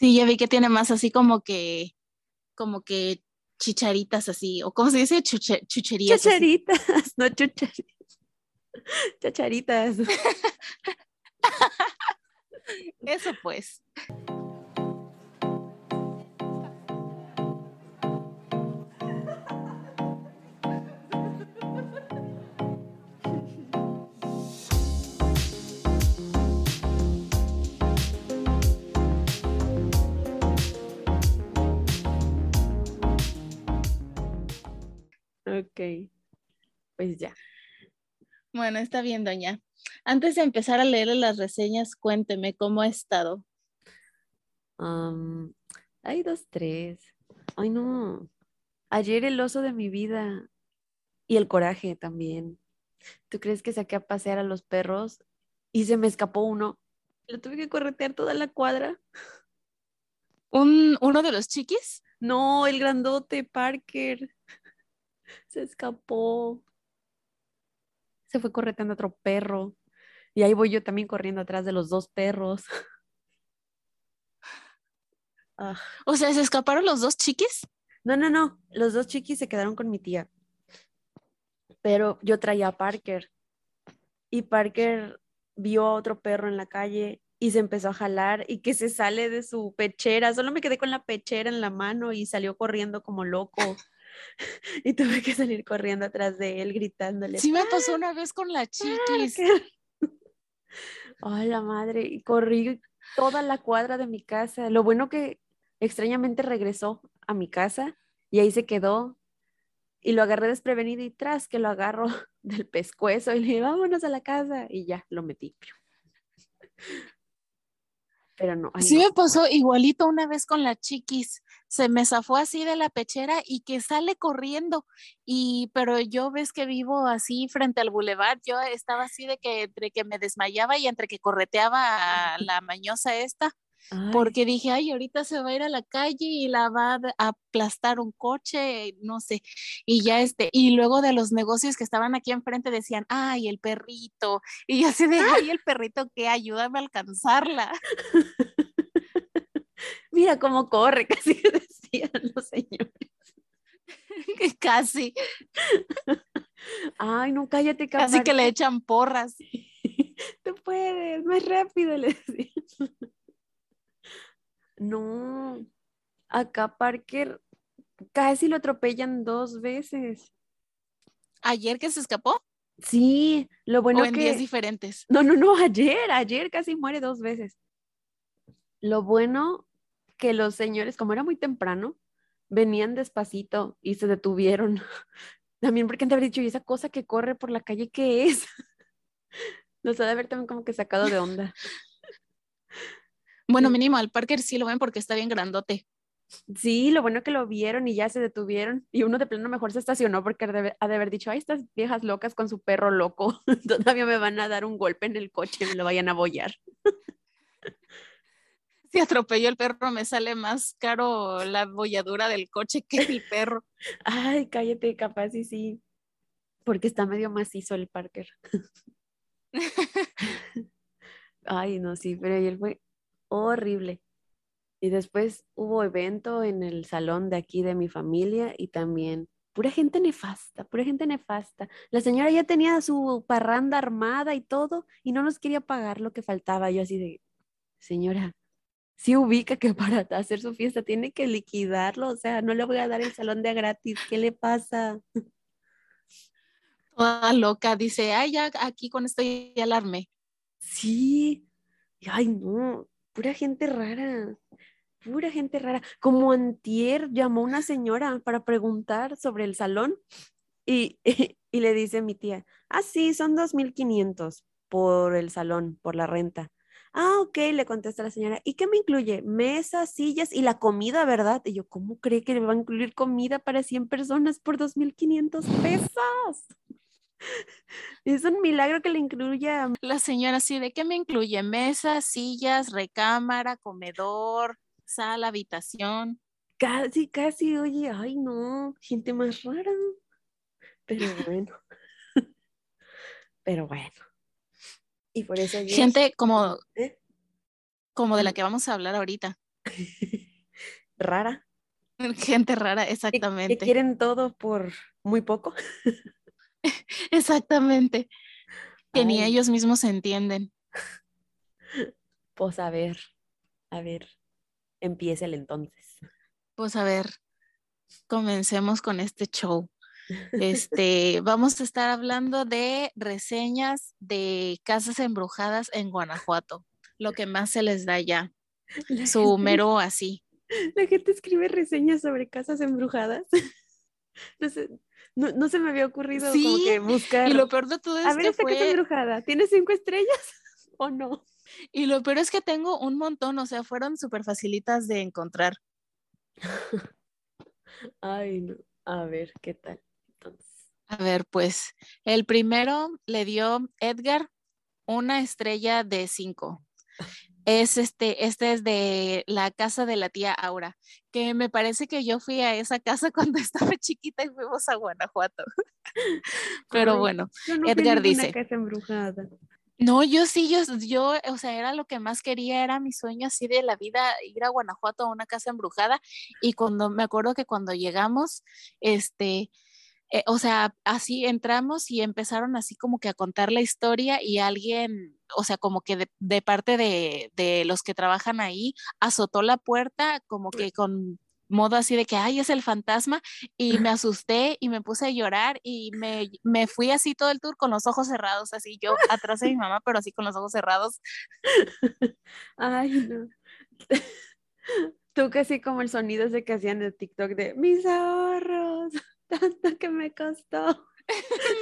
Sí, ya vi que tiene más así como que, como que chicharitas así, o cómo se dice, Chuche, chucherías. así. Chacharitas, no chucharitas. Chacharitas. Eso pues. Ok. Pues ya. Bueno, está bien, doña. Antes de empezar a leerle las reseñas, cuénteme cómo ha estado. Hay dos, tres. Ay, no. Ayer el oso de mi vida y el coraje también. ¿Tú crees que saqué a pasear a los perros y se me escapó uno? Lo tuve que corretear toda la cuadra. ¿Un, ¿Uno de los chiquis? No, el grandote Parker. Se escapó. Se fue correteando otro perro. Y ahí voy yo también corriendo atrás de los dos perros. Ah, O sea, ¿se escaparon los dos chiquis? No, no, no. Los dos chiquis se quedaron con mi tía. Pero yo traía a Parker. Y Parker vio a otro perro en la calle y se empezó a jalar y que se sale de su pechera. Solo me quedé con la pechera en la mano y salió corriendo como loco. Y tuve que salir corriendo atrás de él gritándole. Sí me pasó una vez con la chiquis. Ay, la madre. Y corrí toda la cuadra de mi casa. Lo bueno que extrañamente regresó a mi casa y ahí se quedó. Y lo agarré desprevenido y tras que lo agarro del pescuezo y le dije, vámonos a la casa. Y ya, lo metí. Pero no. ay, Sí no. me pasó igualito una vez con la chiquis. Se me zafó así de la pechera y que sale corriendo. Y pero yo ves que vivo así frente al bulevar, yo estaba así de que entre que me desmayaba y entre que correteaba a la mañosa esta, Ay, porque dije, ay, ahorita se va a ir a la calle y la va a aplastar un coche, no sé. Y ya este, y luego de los negocios que estaban aquí enfrente decían, ay, el perrito. Y yo así de, ay, el perrito que ayúdame a alcanzarla. Mira cómo corre, casi decían los señores. Casi. Ay, no, cállate, Casi que le echan porras. Tú puedes, más rápido, le decía. No, acá Parker casi lo atropellan dos veces. ¿Ayer que se escapó? Sí, lo bueno ¿O en días que... diferentes? No, no, no, ayer, ayer casi muere dos veces. Lo bueno que los señores, como era muy temprano, venían despacito y se detuvieron. También porque de haber dicho, ¿y esa cosa que corre por la calle qué es? Nos ha de haber también como que sacado de onda. Bueno, mínimo al Parker sí lo ven porque está bien grandote. Sí, lo bueno que lo vieron y ya se detuvieron. Y uno de plano mejor se estacionó porque ha de haber, dicho, ay, estas viejas locas con su perro loco, todavía me van a dar un golpe en el coche, me lo vayan a bollar. Si atropello el perro, me sale más caro la bolladura del coche que el perro. Ay, cállate, capaz y sí. Porque está medio macizo el Parker. Ay, no, sí, pero ayer fue horrible. Y después hubo evento en el salón de aquí de mi familia y también pura gente nefasta, pura gente nefasta. La señora ya tenía su parranda armada y todo y no nos quería pagar lo que faltaba. Yo así de, señora, sí ubica que para hacer su fiesta tiene que liquidarlo, o sea, no le voy a dar el salón de a gratis, ¿qué le pasa? Toda loca, dice, ay, ya aquí con esto ya la armé. Sí, y ay no, pura gente rara, pura gente rara. Como antier llamó una señora para preguntar sobre el salón y, y le dice mi tía, ah, sí, son 2.500 por el salón, por la renta. Ah, ok, le contesta la señora, ¿y qué me incluye? Mesas, sillas y la comida, ¿verdad? Y yo, ¿cómo cree que le va a incluir comida para 100 personas por 2.500 pesos? Es un milagro que le incluya La señora así, ¿de qué me incluye? Mesas, sillas, recámara, comedor, sala, habitación. Casi, casi, oye, ay no, gente más rara. Pero bueno. Pero bueno. Y por eso Gente como, ¿Eh? como de la que vamos a hablar ahorita. Rara. Gente rara, exactamente. que quieren todo por muy poco. Exactamente. Que ni ellos mismos se entienden. pues a ver, a ver, empieza el entonces. Pues a ver, comencemos con este show. Este, vamos a estar hablando de reseñas de casas embrujadas en Guanajuato, lo que más se les da ya, La su gente, mero así. la gente escribe reseñas sobre casas embrujadas. Sé, no, no se me había ocurrido como Sí, que y buscar. lo peor de todo A es ver, que esta casa fue, embrujada, ¿tiene cinco estrellas o no? y lo peor es que tengo un montón, o sea, fueron súper facilitas de encontrar. Ay, no. A ver, ¿qué tal? Entonces, A ver, pues el primero le dio Edgar una estrella de cinco. Es este, este es de la casa de la tía Aura, que me parece que yo fui a esa casa cuando estaba chiquita y fuimos a Guanajuato. Pero ay, bueno, yo no Edgar dice, casa embrujada. no, yo sí, yo, yo, o sea, era lo que más quería, era mi sueño así de la vida, ir a Guanajuato a una casa embrujada. Y cuando me acuerdo que cuando llegamos, este, eh, o sea, así entramos y empezaron así como que a contar la historia y alguien, o sea, como que de, de parte de, de los que trabajan ahí, azotó la puerta como que con modo así de que, ay, es el fantasma, y me asusté y me puse a llorar y me, me fui así todo el tour con los ojos cerrados, así yo atrás de mi mamá, pero así con los ojos cerrados. Ay, no. Tú casi como el sonido ese que hacían de TikTok de mis ahorros, tanto que me costó.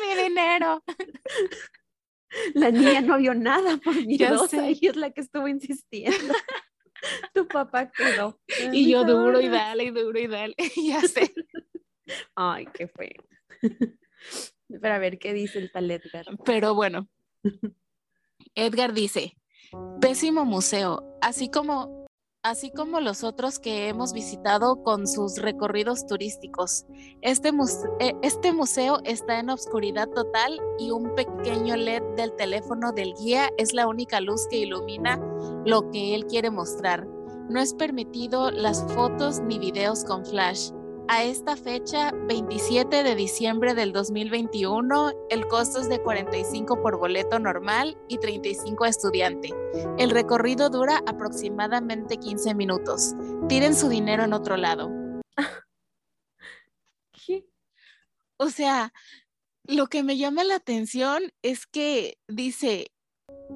Mi dinero. La niña no vio nada por miedosa sé. y es la que estuvo insistiendo. Tu papá quedó. "Ah, Y yo duro y ahorros". dale y duro y dale. ya sé. Ay, qué feo. Pero a ver qué dice el tal Edgar. Pero bueno, Edgar dice, pésimo museo, así como, así como los otros que hemos visitado con sus recorridos turísticos. Este, eh, este museo está en obscuridad total y un pequeño LED del teléfono del guía es la única luz que ilumina lo que él quiere mostrar. No es permitido las fotos ni videos con flash. A esta fecha, 27 de diciembre del 2021, el costo es de 45 por boleto normal y 35 a estudiante. El recorrido dura aproximadamente 15 minutos. Tiren su dinero en otro lado. ¿Qué? O sea, lo que me llama la atención es que dice,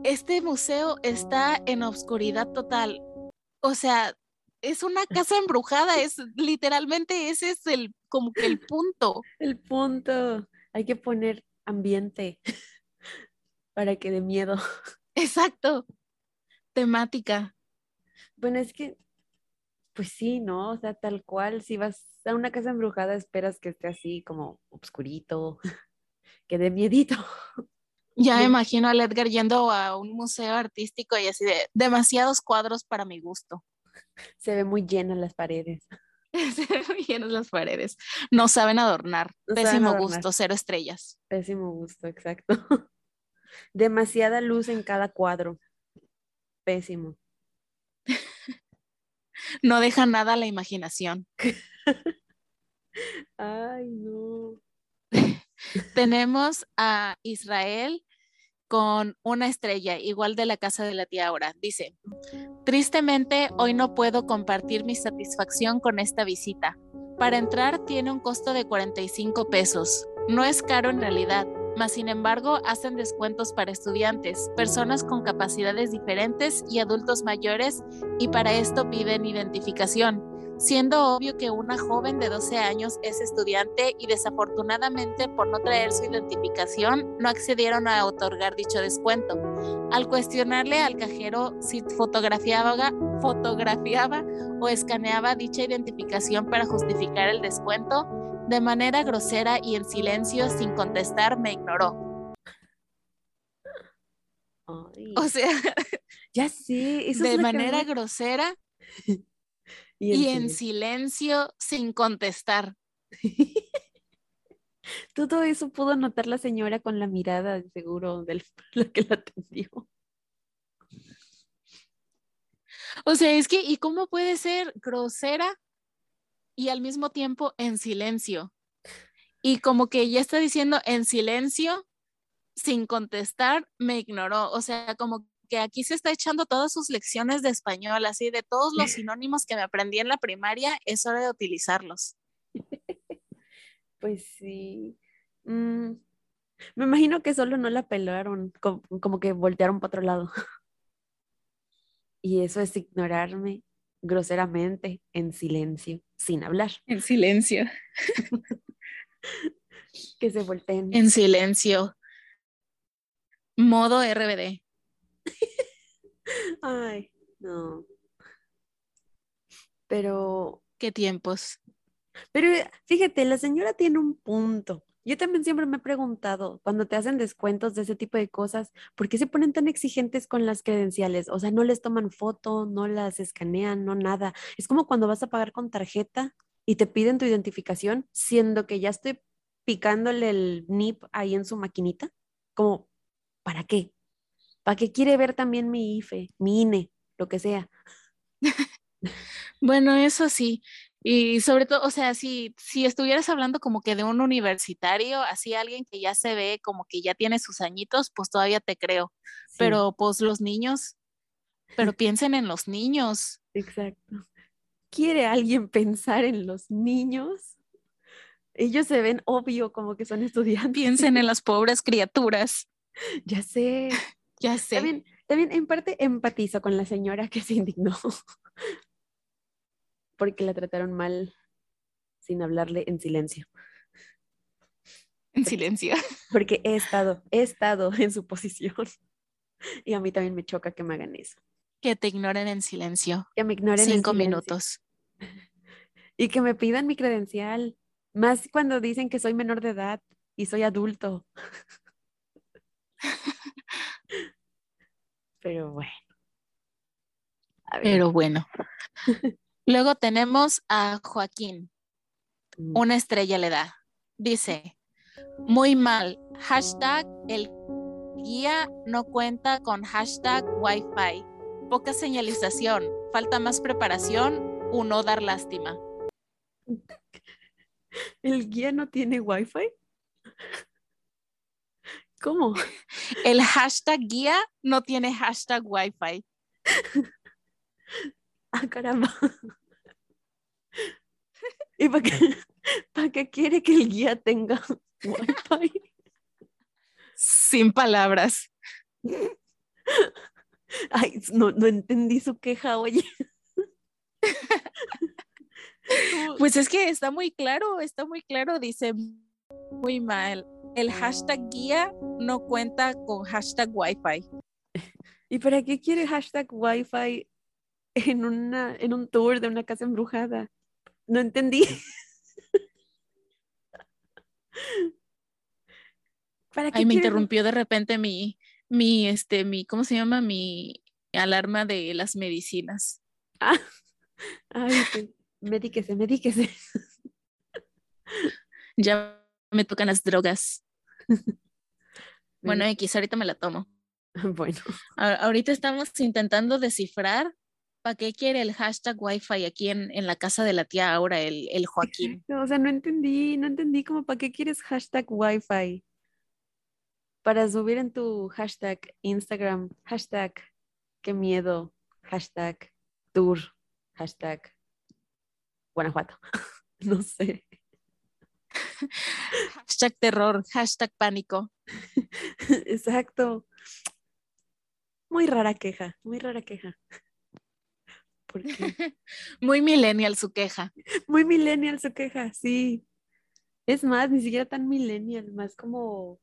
este museo está en obscuridad total. O sea, es una casa embrujada, es literalmente ese es el como que el punto. El punto. Hay que poner ambiente para que dé miedo. Exacto. Temática. Bueno, es que, pues sí, ¿no? O sea, tal cual, si vas a una casa embrujada, esperas que esté así como obscurito, que dé miedito. Ya me No. imagino al Edgar yendo a un museo artístico y así de demasiados cuadros para mi gusto. Se ve muy llenas las paredes. Se ven muy llenas las paredes. No saben adornar. No saben Pésimo adornar. gusto, cero estrellas. Pésimo gusto, exacto. Demasiada luz en cada cuadro. Pésimo. No deja nada a la imaginación. Ay, no. Tenemos a Israel con una estrella, igual de la casa de la tía Aura. Dice, tristemente hoy no puedo compartir mi satisfacción con esta visita. Para entrar tiene un costo de 45 pesos. No es caro en realidad, mas sin embargo hacen descuentos para estudiantes, personas con capacidades diferentes y adultos mayores y para esto piden identificación siendo obvio que una joven de 12 años es estudiante y desafortunadamente por no traer su identificación no accedieron a otorgar dicho descuento. Al cuestionarle al cajero si fotografiaba, fotografiaba o escaneaba dicha identificación para justificar el descuento, de manera grosera y en silencio sin contestar me ignoró. Ay, O sea, ya eso es de manera grosera y y en en silencio sin contestar. Todo eso pudo notar la señora con la mirada, de seguro, del la que la atendió. O sea, es que, ¿y cómo puede ser grosera y al mismo tiempo en silencio? Y como que ya está diciendo en silencio, sin contestar, me ignoró. O sea, como que aquí se está echando todas sus lecciones de español, así de todos los sinónimos que me aprendí en la primaria, es hora de utilizarlos. Pues sí. Mm, me imagino que solo no la pelaron, como, que voltearon para otro lado. Y eso es ignorarme groseramente, en silencio, sin hablar. En silencio. que se volteen. En silencio. Modo RBD. Ay, no. Pero. ¿Qué tiempos? Pero fíjate, la señora tiene un punto. Yo también siempre me he preguntado, cuando te hacen descuentos de ese tipo de cosas, ¿por qué se ponen tan exigentes con las credenciales? O sea, no les toman foto, no las escanean, no nada. Es como cuando vas a pagar con tarjeta y te piden tu identificación, siendo que ya estoy picándole el NIP ahí en su maquinita. Como, ¿para qué? ¿Para qué quiere ver también mi IFE, mi INE, lo que sea? bueno, eso sí. Y sobre todo, o sea, si, si estuvieras hablando como que de un universitario, así alguien que ya se ve como que ya tiene sus añitos, pues todavía te creo. Pero pues los niños, pero piensen en los niños. Exacto. ¿Quiere alguien pensar en los niños? Ellos se ven obvio como que son estudiantes. Piensen en las pobres criaturas. Ya sé. Ya sé. También, también en parte empatizo con la señora que se indignó porque la trataron mal sin hablarle en silencio. En silencio. Porque he estado, he estado en su posición. Y a mí también me choca que me hagan eso. Que te ignoren en silencio. Que me ignoren Cinco en minutos. Y que me pidan mi credencial. Más cuando dicen que soy menor de edad y soy adulto. Pero bueno. Pero bueno. Luego tenemos a Joaquín. Mm. Una estrella le da. Dice, muy mal. Hashtag el guía no cuenta con hashtag Wi-Fi. Poca señalización. Falta más preparación o no dar lástima. ¿El guía no tiene Wi-Fi? ¿Cómo? El hashtag guía no tiene hashtag Wi-Fi. Ah, caramba. ¿Y para qué, para qué quiere que el guía tenga Wi-Fi? Sin palabras. Ay, no, no entendí su queja, oye. Pues es que está muy claro, está muy claro, dice muy mal. El hashtag guía no cuenta con hashtag Wi-Fi. ¿Y para qué quiere hashtag Wi-Fi en, una, en un tour de una casa embrujada. No entendí. ¿Para qué me interrumpió de repente mi, mi, este, mi, ¿cómo se llama? Mi alarma de las medicinas. Ah, ay, medíquese, medíquese. Ya me tocan las drogas. bueno, X, ahorita me la tomo. Bueno. ahorita estamos intentando descifrar ¿Para qué quiere el hashtag Wi-Fi aquí en, la casa de la tía ahora, el, el Joaquín? o sea, no entendí, no entendí como para qué quieres hashtag Wi-Fi. Para subir en tu hashtag Instagram, hashtag qué miedo, hashtag tour, hashtag Guanajuato. no sé. Hashtag terror, hashtag pánico. Exacto. Muy rara queja, muy rara queja. Muy millennial su queja. Muy millennial su queja, sí. Es más, ni siquiera tan millennial, más como...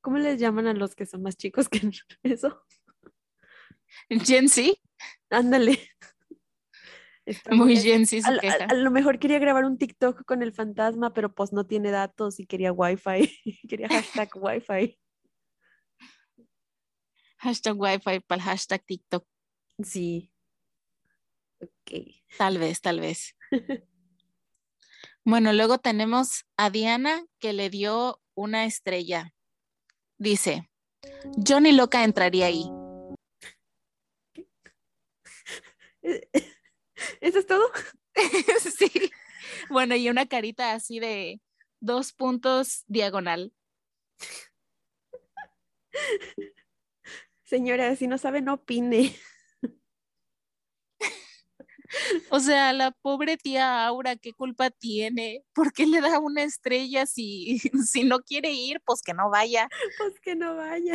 ¿Cómo les llaman a los que son más chicos que eso? Gen Z. Ándale. Muy Gen Z su a, queja. A, lo mejor quería grabar un TikTok con el fantasma, pero pues no tiene datos y quería Wi-Fi. quería hashtag Wi-Fi. Hashtag Wi-Fi para el hashtag TikTok. Sí. Tal vez, tal vez. bueno, luego tenemos a Diana que le dio una estrella. Dice, Johnny Loca entraría ahí. ¿Eso es todo? sí. Bueno, y una carita así de dos puntos diagonal. Señora, si no sabe, no opine. O sea, la pobre tía Aura, ¿qué culpa tiene? ¿Por qué le da una estrella si, si no quiere ir? Pues que no vaya. Pues que no vaya.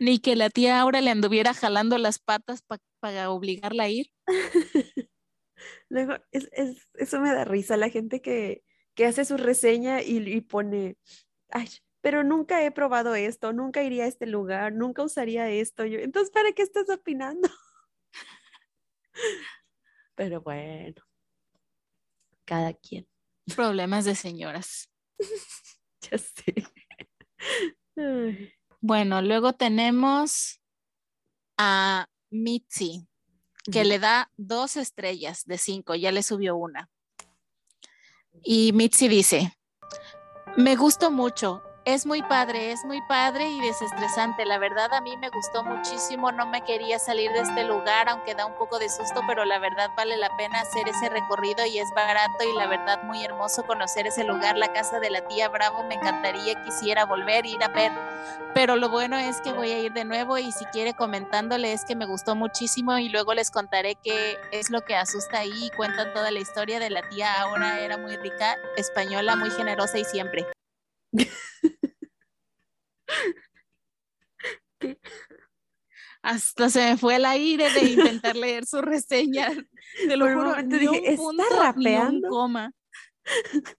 Ni que la tía Aura le anduviera jalando las patas para obligarla a ir. Luego, es, eso me da risa, la gente que, hace su reseña y, y pone, ay, pero nunca he probado esto, nunca iría a este lugar, nunca usaría esto. Yo, entonces, ¿para qué estás opinando? Pero bueno, cada quien. Problemas de señoras. ya sé. Bueno, luego tenemos a Mitzi, que le da dos estrellas de cinco, ya le subió una. Y Mitzi dice, me gustó mucho, es muy padre, es muy padre y desestresante. La verdad a mí me gustó muchísimo, no me quería salir de este lugar, aunque da un poco de susto, pero la verdad vale la pena hacer ese recorrido y es barato y la verdad muy hermoso conocer ese lugar, la casa de la tía Bravo, me encantaría, quisiera volver, ir a ver, pero lo bueno es que voy a ir de nuevo y si quiere comentándole es que me gustó muchísimo y luego les contaré qué es lo que asusta ahí y cuentan toda la historia de la tía, ahora era muy rica, española, muy generosa y siempre. Hasta se me fue el aire de intentar leer su reseña. Te lo juro, dije, ¿está rapeando? coma.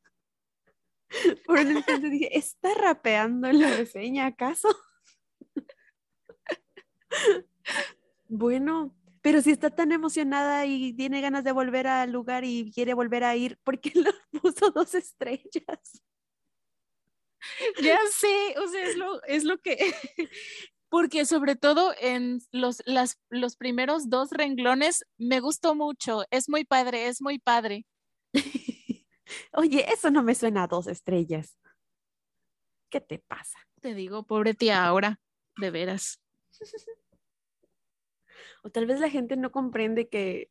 Por un instante dije, ¿está rapeando en la reseña acaso? bueno, pero si está tan emocionada y tiene ganas de volver al lugar y quiere volver a ir, ¿por qué le puso dos estrellas? Ya sé, o sea, es lo, es lo que, porque sobre todo en los, las, los primeros dos renglones me gustó mucho, es muy padre, es muy padre. Oye, eso no me suena a dos estrellas. ¿Qué te pasa? Te digo, pobre tía ahora, de veras. O tal vez la gente no comprende que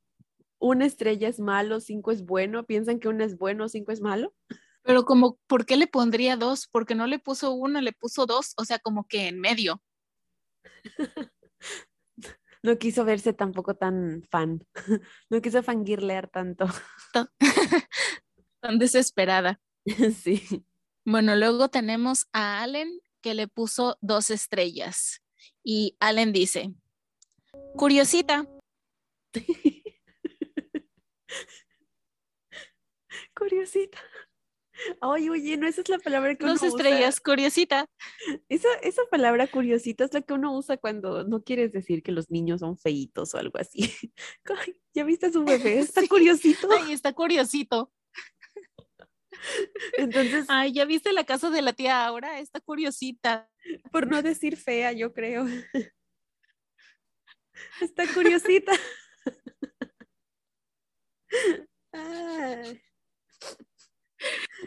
una estrella es malo, cinco es bueno, piensan que una es bueno, cinco es malo. Pero como, ¿por qué le pondría dos? Porque no le puso uno, le puso dos, o sea, como que en medio. No quiso verse tampoco tan fan. No quiso fangirlear tanto. Tan desesperada. Sí. Bueno, luego tenemos a Allen que le puso dos estrellas. Y Allen dice, curiosita. curiosita. Ay, oye, no, esa es la palabra que Dos estrellas, curiosita. Esa, esa palabra curiosita es la que uno usa cuando no quieres decir que los niños son feitos o algo así. ¿Ya viste a su bebé? Está curiosito. Ay, está curiosito. Entonces. Ay, ¿ya viste la casa de la tía ahora? Está curiosita. Por no decir fea, yo creo. Está curiosita. Ay.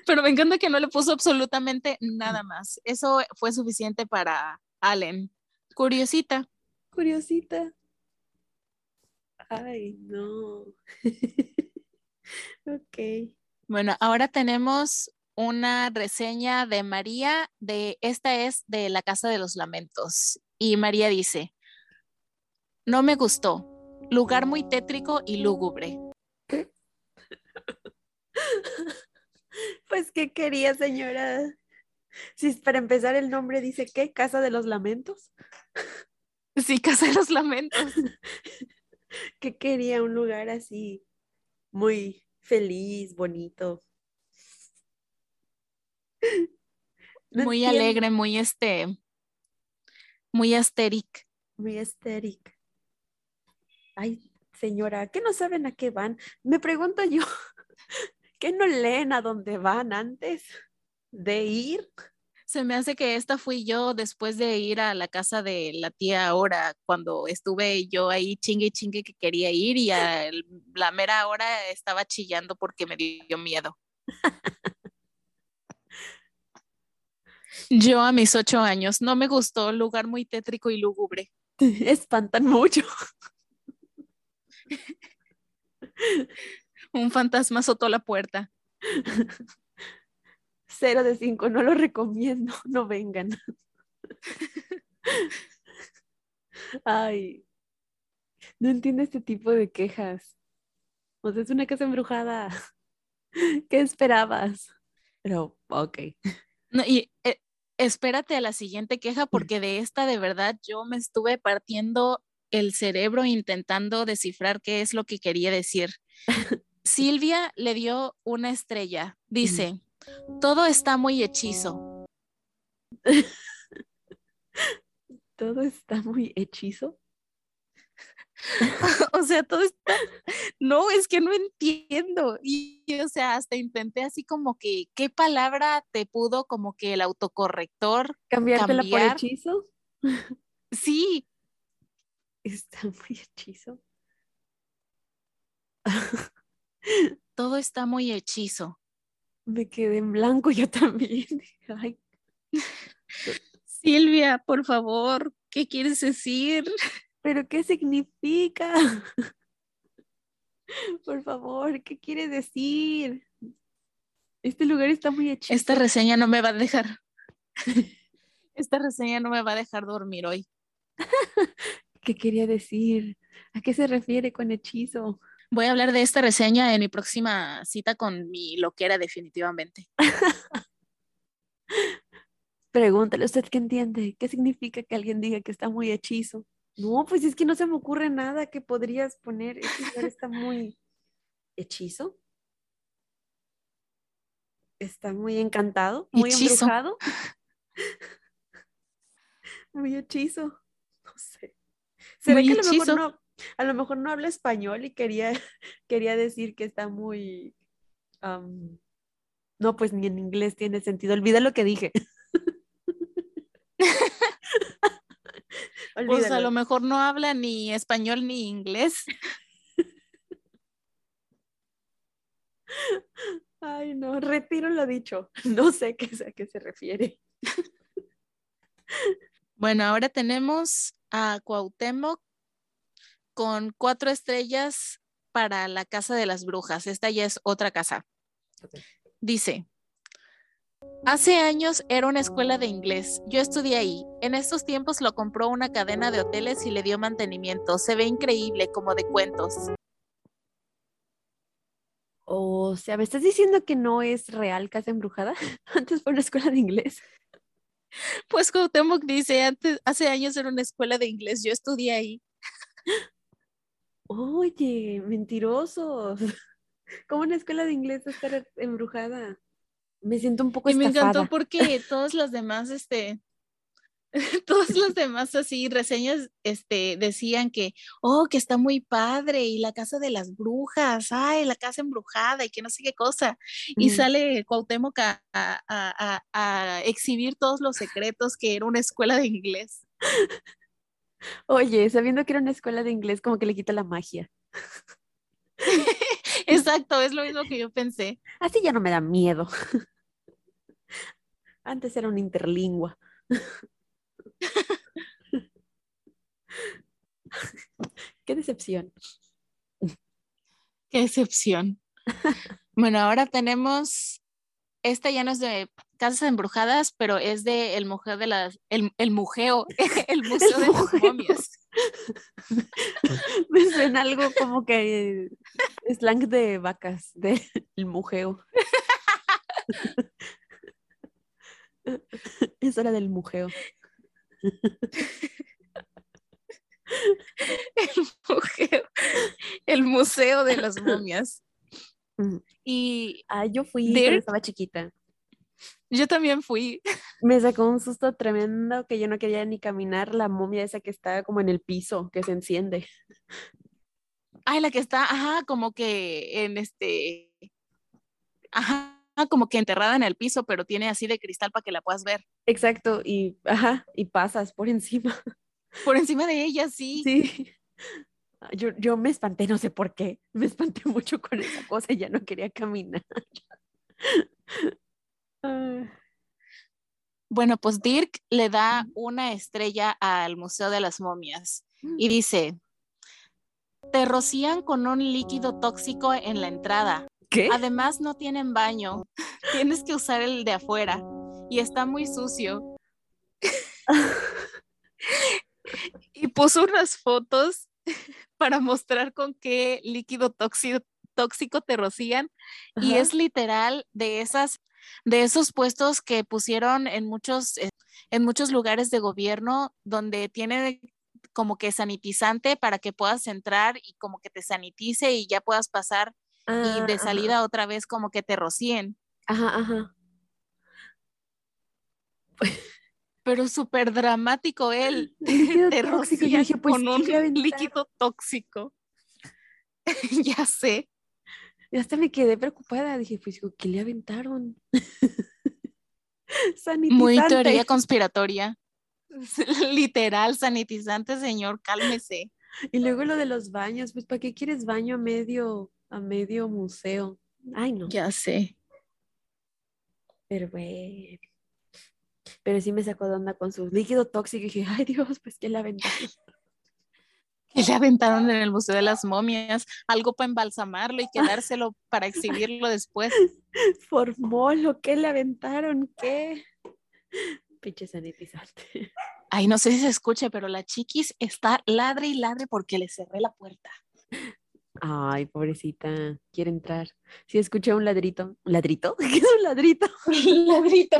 Pero me encanta que no le puso absolutamente nada más. Eso fue suficiente para Allen. Curiosita. Curiosita. Ay, no. ok. Bueno, ahora tenemos una reseña de María de esta es de la Casa de los Lamentos. Y María dice, no me gustó, lugar muy tétrico y lúgubre. ¿Qué? Pues, ¿qué quería, señora? Si para empezar el nombre dice, ¿qué? ¿Casa de los Lamentos? Sí, Casa de los Lamentos. ¿Qué quería? Un lugar así muy feliz, bonito. muy alegre, muy este, muy asteric. Muy asteric. Ay, señora, ¿qué no saben a qué van? Me pregunto yo, ¿Qué no leen a dónde van antes de ir? Se me hace que esta fui yo después de ir a la casa de la tía ahora, cuando estuve yo ahí chingue y chingue que quería ir y a la mera hora estaba chillando porque me dio miedo. Yo a mis ocho años no me gustó, lugar muy tétrico y lúgubre. Espantan mucho. Un fantasma azotó la puerta. Cero de cinco, no lo recomiendo, no vengan. Ay, no entiendo este tipo de quejas. O sea, es una casa embrujada. ¿Qué esperabas? Pero, ok. No, y eh, espérate a la siguiente queja porque de esta de verdad yo me estuve partiendo el cerebro intentando descifrar qué es lo que quería decir. Silvia le dio una estrella. Dice, todo está muy hechizo. todo está muy hechizo. o sea, todo está, no, es que no entiendo. Y, o sea, hasta intenté así como que, ¿qué palabra te pudo como que el autocorrector cambiártela por hechizo? Sí. Está muy hechizo. Todo está muy hechizo. Me quedé en blanco yo también. Silvia, por favor, ¿qué quieres decir? ¿Pero qué significa? Por favor, ¿qué quiere decir? Este lugar está muy hechizo. Esta reseña no me va a dejar. Esta reseña no me va a dejar dormir hoy. ¿Qué quería decir? ¿A qué se refiere con hechizo? Voy a hablar de esta reseña en mi próxima cita con mi loquera, definitivamente. Pregúntale, ¿usted qué entiende? ¿Qué significa que alguien diga que está muy hechizo? No, pues es que no se me ocurre nada que podrías poner. Este lugar está muy hechizo. Está muy encantado, muy embrujado. muy hechizo. No sé. ¿Será que a lo, mejor no, a lo mejor no habla español y quería, quería decir que está muy... no, pues ni en inglés tiene sentido. Olvida lo que dije. Pues a lo mejor no habla ni español ni inglés. Ay, no, retiro lo dicho. No sé qué, a qué se refiere. Bueno, ahora tenemos a Cuauhtémoc con cuatro estrellas para la Casa de las Brujas. Esta ya es otra casa. Dice, Hace años era una escuela de inglés. Yo estudié ahí. En estos tiempos lo compró una cadena de hoteles y le dio mantenimiento. Se ve increíble, como de cuentos. O sea, ¿me estás diciendo que no es real Casa Embrujada? Antes fue una escuela de inglés. Pues Cuauhtémoc dice, antes, hace años era una escuela de inglés. Yo estudié ahí. Oye, mentirosos. ¿Cómo una escuela de inglés está embrujada? Me siento un poco Y me encantó porque todos los demás, este, todos los demás así reseñas este decían que oh que está muy padre y la casa de las brujas ay la casa embrujada y que no sé qué cosa y sale Cuauhtémoc a, a, a, exhibir todos los secretos que era una escuela de inglés oye sabiendo que era una escuela de inglés como que le quita la magia exacto es lo mismo que yo pensé así ya no me da miedo antes era una interlingua. Qué decepción. Qué decepción. Bueno, ahora tenemos, esta ya no es de casas embrujadas, pero es de el museo de las, el, el museo, el museo de las momias. Me suena algo como que slang de vacas, del museo. Es hora del museo. El museo, el museo de las momias. Y ah, yo fui cuando estaba chiquita. Yo también fui. Me sacó un susto tremendo que yo no quería ni caminar la momia esa que está como en el piso, que se enciende. Ay, la que está, ajá, como que en este, ajá, como que enterrada en el piso, pero tiene así de cristal para que la puedas ver. Exacto, y ajá, y pasas por encima. Por encima de ella, sí. Sí. Yo, yo me espanté, no sé por qué. Me espanté mucho con esa cosa y ya no quería caminar. Bueno, pues Dirk le da una estrella al Museo de las Momias y dice, Te rocían con un líquido tóxico en la entrada. ¿Qué? Además, no tienen baño. Tienes que usar el de afuera y está muy sucio. y puso unas fotos para mostrar con qué líquido tóxico, tóxico te rocían y es literal de esas de esos puestos que pusieron en muchos eh, en muchos lugares de gobierno donde tiene como que sanitizante para que puedas entrar y como que te sanitice y ya puedas pasar y Ah, de ajá. salida otra vez como que te rocíen. Ajá, ajá. Pero súper dramático él. Líquido te tóxico. Yo rocían dije, pues con un líquido tóxico. ya sé. Y hasta me quedé preocupada. Dije, pues, ¿qué le aventaron? Muy Sanitizante. teoría conspiratoria. Literal, sanitizante, señor, cálmese. Y luego lo de los baños, pues, ¿para qué quieres baño a medio, a medio museo? Ay, no. Ya sé. Pero bueno. Pero sí me sacó de onda con su líquido tóxico. Y dije, ay Dios, pues ¿qué le aventaron? Que le aventaron en el Museo de las Momias algo para embalsamarlo y quedárselo para exhibirlo después. Formolo, ¿qué le aventaron? ¿Qué? Pinche sanitizante. Ay, no sé si se escuche, pero la chiquis está ladre y ladre porque le cerré la puerta. Ay, pobrecita, quiere entrar. Sí, escuché un ladrito. ¿Un ladrito? ¿Qué es un ladrito? Un ladrito.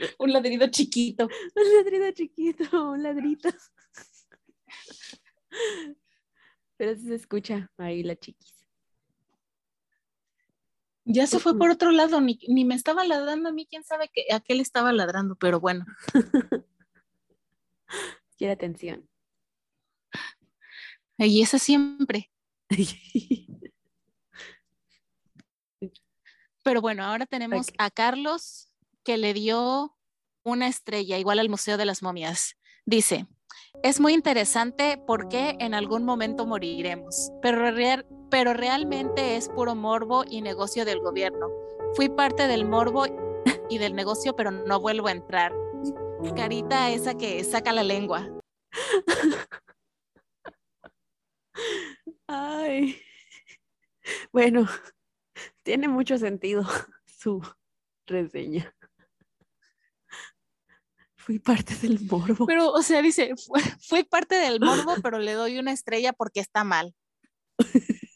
Un ladrito chiquito. Un ladrito chiquito, un ladrito. Pero se escucha ahí la chiquis. Ya se fue por otro lado, ni, ni me estaba ladrando a mí, quién sabe que, a qué le estaba ladrando, pero bueno. Quiere atención. Y esa siempre. Pero bueno, ahora tenemos a Carlos que le dio una estrella igual al Museo de las Momias. Dice, es muy interesante porque en algún momento moriremos, pero, pero realmente es puro morbo y negocio del gobierno. Fui parte del morbo y del negocio, pero no vuelvo a entrar. Carita esa que saca la lengua. Ay. Bueno, tiene mucho sentido su reseña. Fui parte del morbo. Pero, o sea, dice, fue, fue parte del morbo, pero le doy una estrella porque está mal.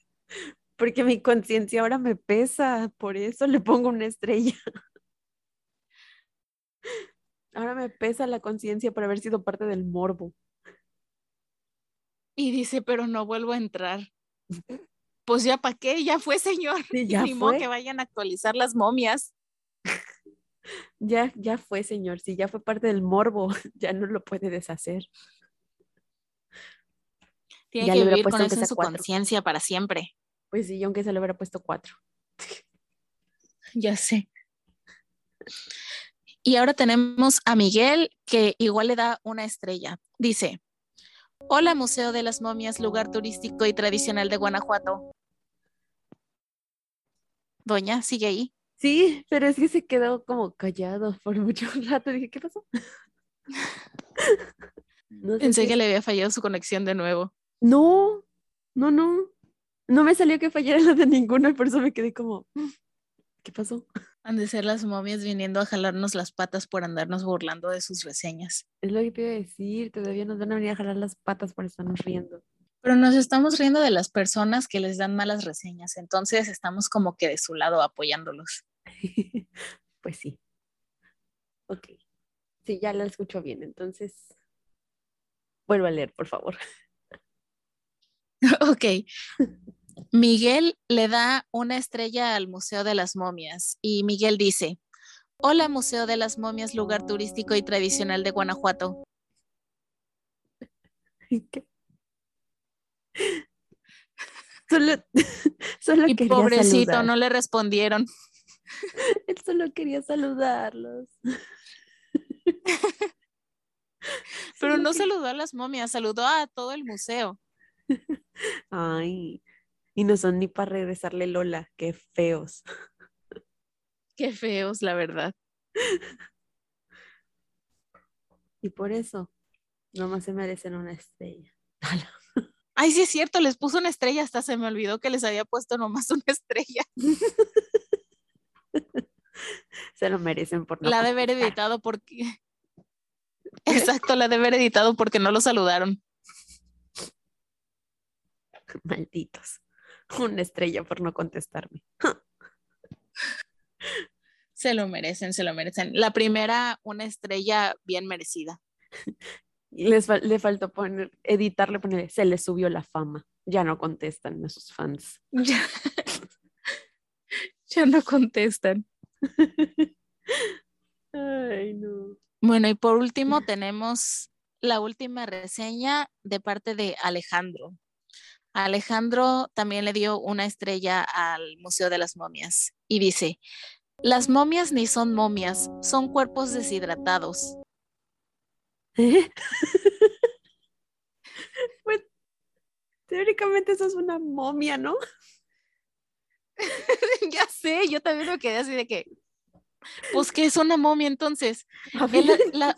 Porque mi conciencia ahora me pesa, por eso le pongo una estrella. Ahora me pesa la conciencia por haber sido parte del morbo. Y dice, pero no vuelvo a entrar. Pues ya para qué, ya fue, señor. Sí, ya Ni modo fue. que vayan a actualizar las momias. Ya, ya fue, señor. Si ya fue parte del morbo, ya no lo puede deshacer. Tiene Ya que vivir con eso en su conciencia para siempre. Pues sí, yo aunque se le hubiera puesto cuatro. Ya sé. Y ahora tenemos a Miguel, que igual le da una estrella. Dice, hola Museo de las Momias, lugar turístico y tradicional de Guanajuato. Doña, sigue ahí. Sí, pero es que se quedó como callado por mucho rato. Dije, ¿qué pasó? No sé Pensé que le había fallado su conexión de nuevo. No, no, no. No me salió que fallara la de ninguno y por eso me quedé como, "Mm, ¿qué pasó? Han de ser las momias viniendo a jalarnos las patas por andarnos burlando de sus reseñas. Es lo que te iba a decir, todavía nos van a venir a jalar las patas por estarnos riendo. Pero nos estamos riendo de las personas que les dan malas reseñas, entonces estamos como que de su lado apoyándolos. Pues sí. Ok. Sí, ya la escucho bien, entonces vuelvo a leer, por favor. ok. Miguel le da una estrella al Museo de las Momias y Miguel dice, hola Museo de las Momias, lugar turístico y tradicional de Guanajuato. ¿Qué? Solo, solo Y quería pobrecito, saludar. no le respondieron. Él solo quería saludarlos. Pero no saludó a las momias, saludó a todo el museo. Ay, y no son ni para regresarle Lola, qué feos. Qué feos, la verdad. Y por eso, nomás se merecen una estrella. Ay, sí es cierto, les puso una estrella, hasta se me olvidó que les había puesto nomás una estrella. se lo merecen por no La de haber editado porque... Exacto, la de haber editado porque no lo saludaron. Malditos. Una estrella por no contestarme. se lo merecen, se lo merecen. La primera, una estrella bien merecida. Les le faltó poner, editarle, ponerle, se les subió la fama. Ya no contestan a sus fans. Ya, ya no contestan. Ay, no. Bueno, y por último tenemos la última reseña de parte de Alejandro. Alejandro también le dio una estrella al Museo de las Momias y dice, las momias ni son momias, son cuerpos deshidratados. Pues teóricamente eso es una momia, ¿no? ya sé, yo también me quedé así de que, pues que es una momia entonces.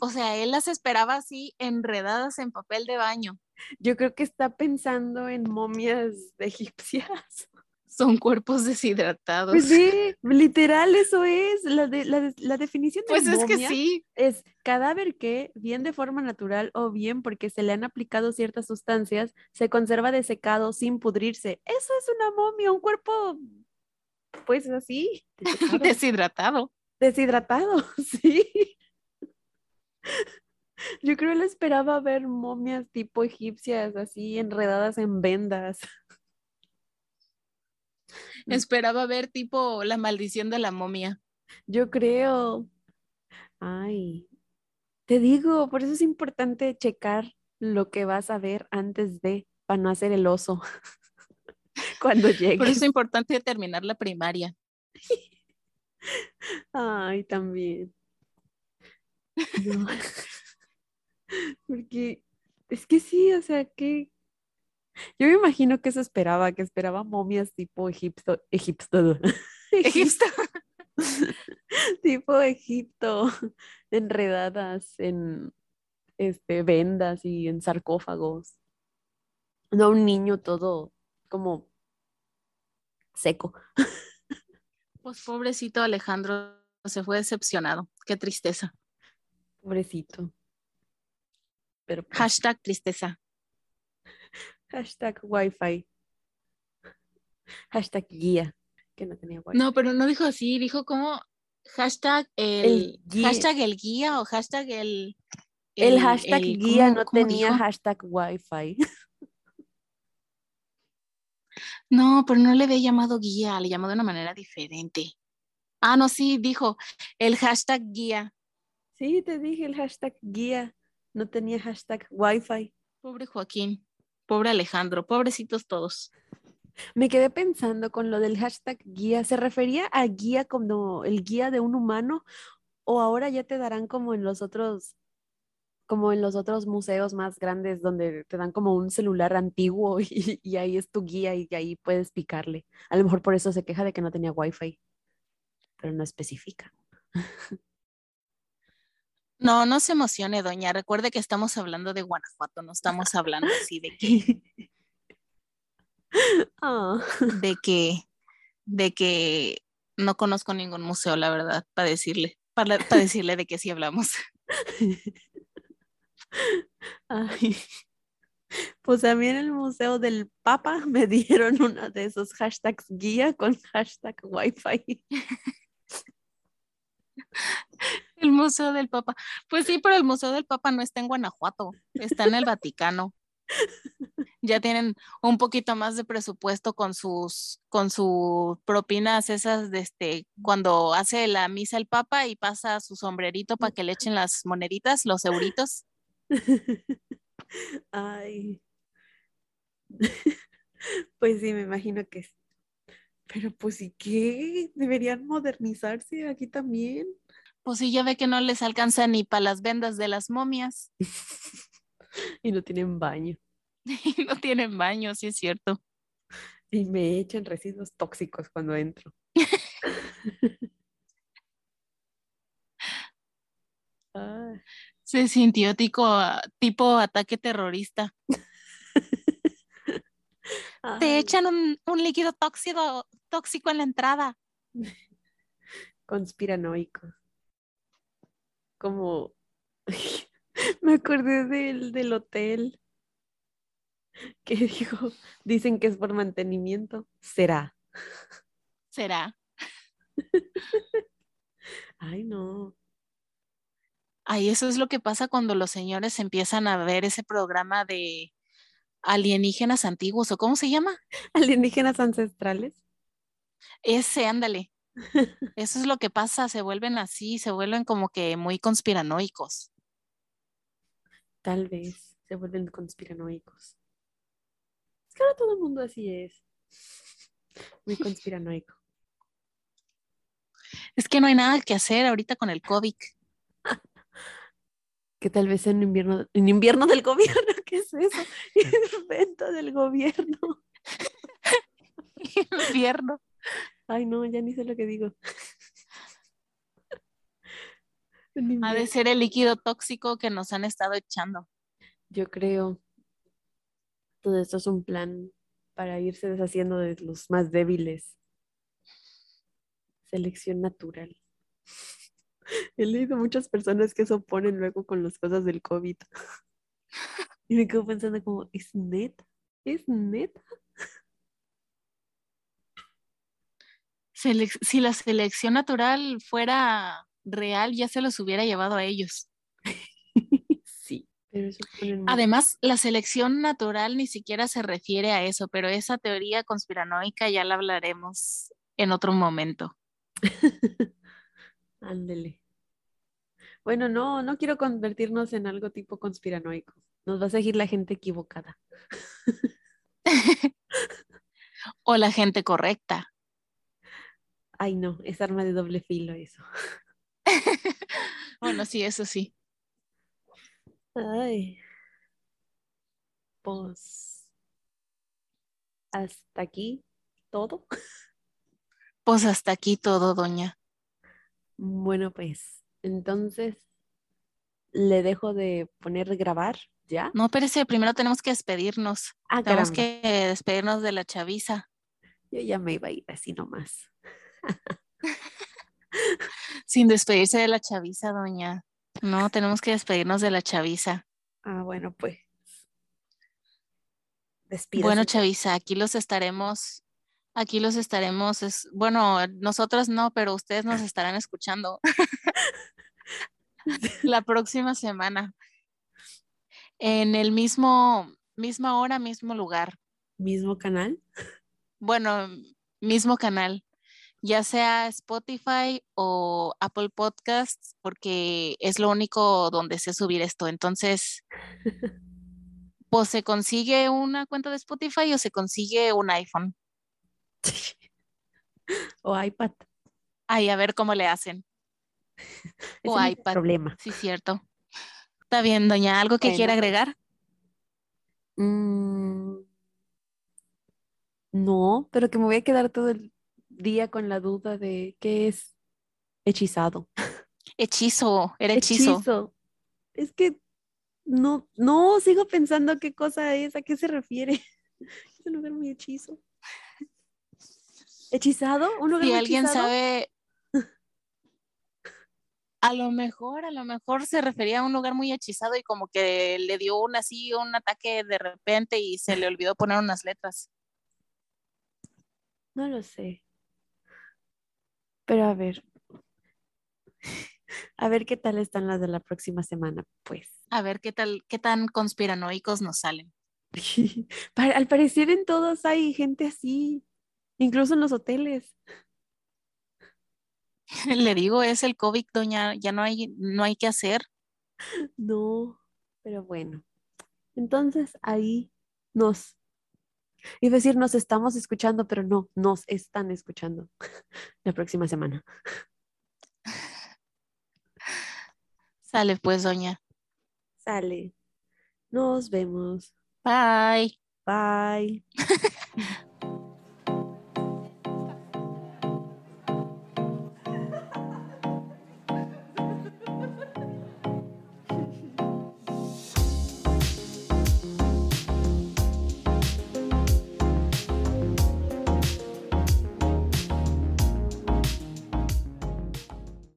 o sea, él las esperaba así enredadas en papel de baño. Yo creo que está pensando en momias egipcias son cuerpos deshidratados. Pues sí, literal, eso es. La, de, la, definición de Pues es que sí. Es cadáver que, bien de forma natural o bien porque se le han aplicado ciertas sustancias, se conserva desecado sin pudrirse. Eso es una momia, un cuerpo, pues así. Deshidratado. Deshidratado, sí. Yo creo que él esperaba ver momias tipo egipcias, así enredadas en vendas. Esperaba ver tipo la maldición de la momia. Yo creo. Ay, te digo, por eso es importante checar lo que vas a ver antes de, para no hacer el oso cuando llegue. Por eso es importante terminar la primaria. Ay, también. Porque es que sí, o sea, que yo me imagino que eso esperaba, que esperaba momias tipo Egipto, Egipto, Egipto, tipo Egipto, enredadas en este, vendas y en sarcófagos. No un niño todo como seco. Pues pobrecito Alejandro se fue decepcionado. Qué tristeza. Pobrecito. Pero pues Hashtag tristeza. Hashtag Wi-Fi. Hashtag guía, que no tenía No, pero no dijo así, dijo como hashtag el, hashtag el guía o hashtag el... El, hashtag guía no tenía hashtag Wi-Fi. No, pero no le había llamado guía, le llamó de una manera diferente. Ah, no, sí, dijo el hashtag guía. Sí, te dije el hashtag guía, no tenía hashtag Wi-Fi. Pobre Joaquín. Pobre Alejandro, pobrecitos todos. Me quedé pensando con lo del hashtag guía. ¿Se refería a guía como el guía de un humano? ¿O ahora ya te darán como en los otros, como en los otros museos más grandes donde te dan como un celular antiguo y, ahí es tu guía y ahí puedes picarle? A lo mejor por eso se queja de que no tenía wifi, pero no especifica. No, no se emocione, doña. Recuerde que estamos hablando de Guanajuato, no estamos hablando así de que. Ah. De que. De que no conozco ningún museo, la verdad, para decirle. Para, decirle de que sí hablamos. Ay. Pues a mí en el Museo del Papa me dieron una de esos hashtags guía con hashtag wifi. El Museo del Papa. Pues sí, pero el Museo del Papa no está en Guanajuato, está en el Vaticano. Ya tienen un poquito más de presupuesto con sus con sus propinas esas de este cuando hace la misa el Papa y pasa su sombrerito para que le echen las moneditas, los euritos. Ay. Pues sí, me imagino que pero pues ¿y qué? Deberían modernizarse aquí también. Pues sí, ya ve que no les alcanza ni para las vendas de las momias. y no tienen baño. y no tienen baño, sí es cierto. Y me echan residuos tóxicos cuando entro. Se sintió tipo, tipo ataque terrorista. Te echan un, un líquido tóxico, tóxico en la entrada. conspiranoicos. Como me acordé del, del hotel que dijo, dicen que es por mantenimiento. Será. ¿Será? Ay, no. Ay, eso es lo que pasa cuando los señores empiezan a ver ese programa de alienígenas antiguos, ¿o cómo se llama? Alienígenas ancestrales. Ese, ándale. Eso es lo que pasa, se vuelven así, se vuelven como que muy conspiranoicos. Tal vez se vuelven conspiranoicos. Es que ahora todo el mundo así es. Muy conspiranoico. Es que no hay nada que hacer ahorita con el COVID. Que tal vez en invierno, en invierno del gobierno, ¿qué es eso? Invento del gobierno. Invierno. Ay, no, ya ni sé lo que digo. Ha de ser el líquido tóxico que nos han estado echando. Yo creo todo esto es un plan para irse deshaciendo de los más débiles. Selección natural. He leído muchas personas que se oponen luego con las cosas del COVID. Y me quedo pensando como, ¿es neta? ¿Es neta? Si la selección natural fuera real, ya se los hubiera llevado a ellos. Sí, pero. Además, la selección natural ni siquiera se refiere a eso, pero esa teoría conspiranoica ya la hablaremos en otro momento. Ándele. Bueno, no, no quiero convertirnos en algo tipo conspiranoico. Nos va a seguir la gente equivocada. O la gente correcta. Ay, no, es arma de doble filo eso. Bueno, sí, eso sí. Ay. Pues hasta aquí todo. Pues hasta aquí todo, doña. Bueno, pues entonces le dejo de poner grabar ya. No, espérese, primero tenemos que despedirnos. Ah, Tenemos caramba. que despedirnos de la chaviza. Yo ya me iba a ir así nomás. Sin despedirse de la chaviza, doña. No, tenemos que despedirnos de la chaviza. Ah, bueno, pues. Despídase. Bueno, chaviza, aquí los estaremos, aquí los estaremos, es, bueno, nosotros no, pero ustedes nos estarán escuchando la próxima semana. En el mismo, misma hora, mismo lugar. Mismo canal. Bueno, mismo canal, ya sea Spotify o Apple Podcasts, porque es lo único donde sé subir esto. Entonces, pues se consigue una cuenta de Spotify o se consigue un iPhone. o iPad. Ahí a ver cómo le hacen. Ese O no iPad. problema. Sí, cierto. Está bien, doña, ¿algo que Bueno, quiera agregar? Mm, no, pero que me voy a quedar todo el día con la duda de qué es hechizado. Hechizo, era hechizo. Hechizo. Es que no, no, sigo pensando qué cosa es, a qué se refiere. Es un lugar muy hechizo. ¿Hechizado? ¿Un lugar Si muy alguien hechizado? sabe, a lo mejor, a lo mejor se refería a un lugar muy hechizado y como que le dio un así, un ataque de repente y se le olvidó poner unas letras. No lo sé. Pero a ver. A ver qué tal están las de la próxima semana, pues. A ver qué tal, qué tan conspiranoicos nos salen. Al parecer en todos hay gente así, incluso en los hoteles. Le digo, es el COVID, doña, ya no hay, no hay que hacer. No, pero bueno. Entonces ahí nos, iba a decir nos estamos escuchando, pero no, nos están escuchando la próxima semana. Sale pues, doña. Sale. Nos vemos. Bye. Bye.